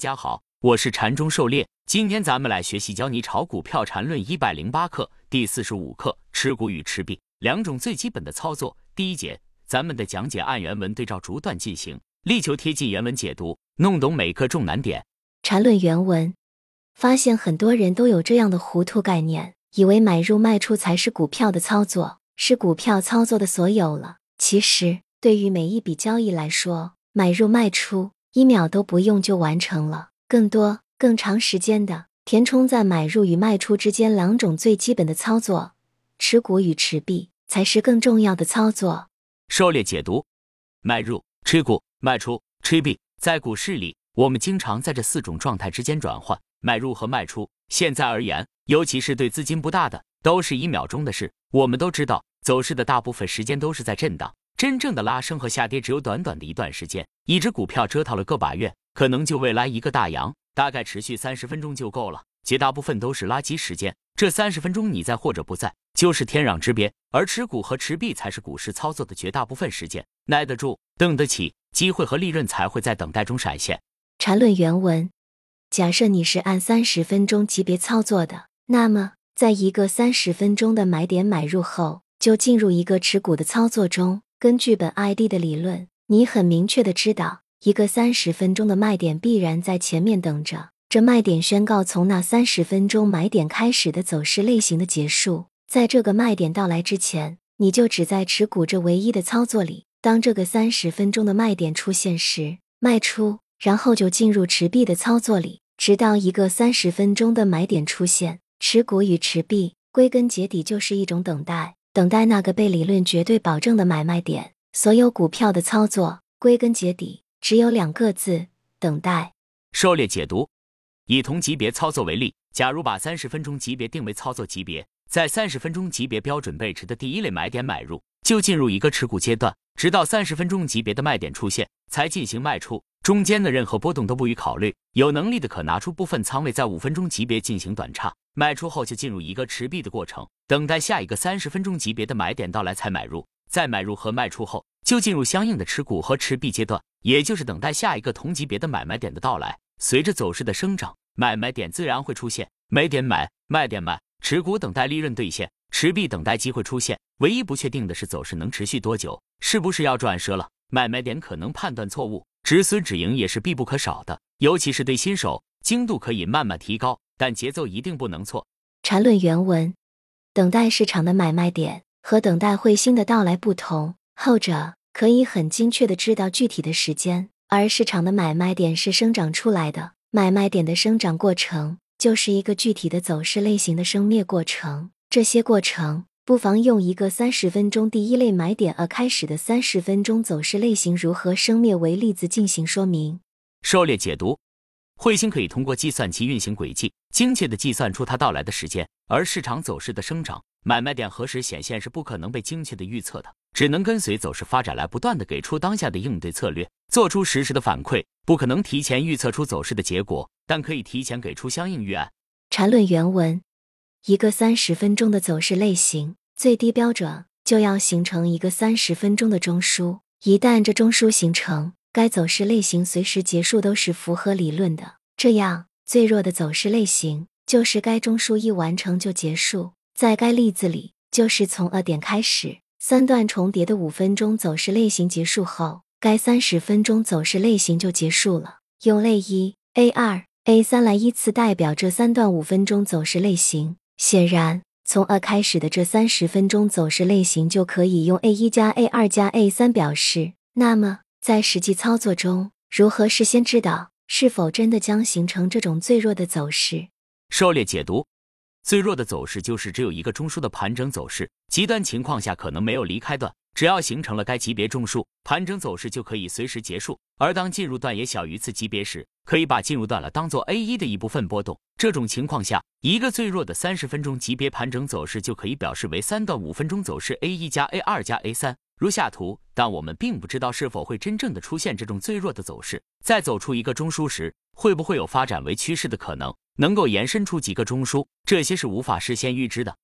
大家好，我是禅中狩猎。今天咱们来学习教你炒股票禅论一百零八课第四十五课持股与持币两种最基本的操作。第一节，咱们的讲解按原文对照逐段进行，力求贴近原文解读，弄懂每课重难点。禅论原文，发现很多人都有这样的糊涂概念，以为买入卖出才是股票的操作，是股票操作的所有了。其实，对于每一笔交易来说，买入卖出。一秒都不用就完成了，更多、更长时间的填充在买入与卖出之间两种最基本的操作，持股与持币才是更重要的操作。狩猎解读：买入、持股、卖出、持币，在股市里，我们经常在这四种状态之间转换，买入和卖出。现在而言，尤其是对资金不大的，都是一秒钟的事。我们都知道，走势的大部分时间都是在震荡。真正的拉升和下跌只有短短的一段时间，一只股票折腾了个把月，可能就未来一个大阳，大概持续三十分钟就够了。绝大部分都是垃圾时间，这三十分钟你在或者不在，就是天壤之别。而持股和持币才是股市操作的绝大部分时间，耐得住，等得起，机会和利润才会在等待中闪现。缠论原文：假设你是按三十分钟级别操作的，那么在一个三十分钟的买点买入后，就进入一个持股的操作中。根据本 ID 的理论，你很明确的知道，一个三十分钟的卖点必然在前面等着。这卖点宣告从那三十分钟买点开始的走势类型的结束。在这个卖点到来之前，你就只在持股这唯一的操作里。当这个三十分钟的卖点出现时，卖出，然后就进入持币的操作里，直到一个三十分钟的买点出现。持股与持币，归根结底就是一种等待。等待那个被理论绝对保证的买卖点。所有股票的操作，归根结底只有两个字：等待。狩猎解读：以同级别操作为例，假如把三十分钟级别定为操作级别，在三十分钟级别标准背驰的第一类买点买入，就进入一个持股阶段，直到三十分钟级别的卖点出现，才进行卖出。中间的任何波动都不予考虑。有能力的可拿出部分仓位，在五分钟级别进行短差卖出后，就进入一个持币的过程，等待下一个三十分钟级别的买点到来才买入。在买入和卖出后，就进入相应的持股和持币阶段，也就是等待下一个同级别的买卖点的到来。随着走势的生长，买卖点自然会出现，买点买，卖点卖，持股等待利润兑现，持币等待机会出现。唯一不确定的是走势能持续多久，是不是要转折了？买卖点可能判断错误。止损止盈也是必不可少的，尤其是对新手，精度可以慢慢提高，但节奏一定不能错。缠论原文：等待市场的买卖点和等待彗星的到来不同，后者可以很精确的知道具体的时间，而市场的买卖点是生长出来的，买卖点的生长过程就是一个具体的走势类型的生灭过程，这些过程。不妨用一个三十分钟第一类买点而开始的三十分钟走势类型如何生灭为例子进行说明。狩猎解读：彗星可以通过计算其运行轨迹，精确的计算出它到来的时间；而市场走势的生长，买卖点何时显现是不可能被精确的预测的，只能跟随走势发展来不断的给出当下的应对策略，做出实时的反馈。不可能提前预测出走势的结果，但可以提前给出相应预案。缠论原文：一个三十分钟的走势类型。最低标准就要形成一个三十分钟的中枢，一旦这中枢形成，该走势类型随时结束都是符合理论的。这样，最弱的走势类型就是该中枢一完成就结束。在该例子里，就是从 A 点开始，三段重叠的五分钟走势类型结束后，该三十分钟走势类型就结束了。用 A 一、A 二、A 三来依次代表这三段五分钟走势类型，显然。从 A 开始的这三十分钟走势类型就可以用 A 一加 A 二加 A 三表示。那么在实际操作中，如何事先知道是否真的将形成这种最弱的走势？狩猎解读：最弱的走势就是只有一个中枢的盘整走势，极端情况下可能没有离开段。只要形成了该级别中枢，盘整走势就可以随时结束。而当进入段也小于次级别时，可以把进入段了当做 A 一的一部分波动。这种情况下，一个最弱的三十分钟级别盘整走势就可以表示为三段五分钟走势 A 一加 A 二加 A 三，如下图。但我们并不知道是否会真正的出现这种最弱的走势。在走出一个中枢时，会不会有发展为趋势的可能？能够延伸出几个中枢，这些是无法事先预知的。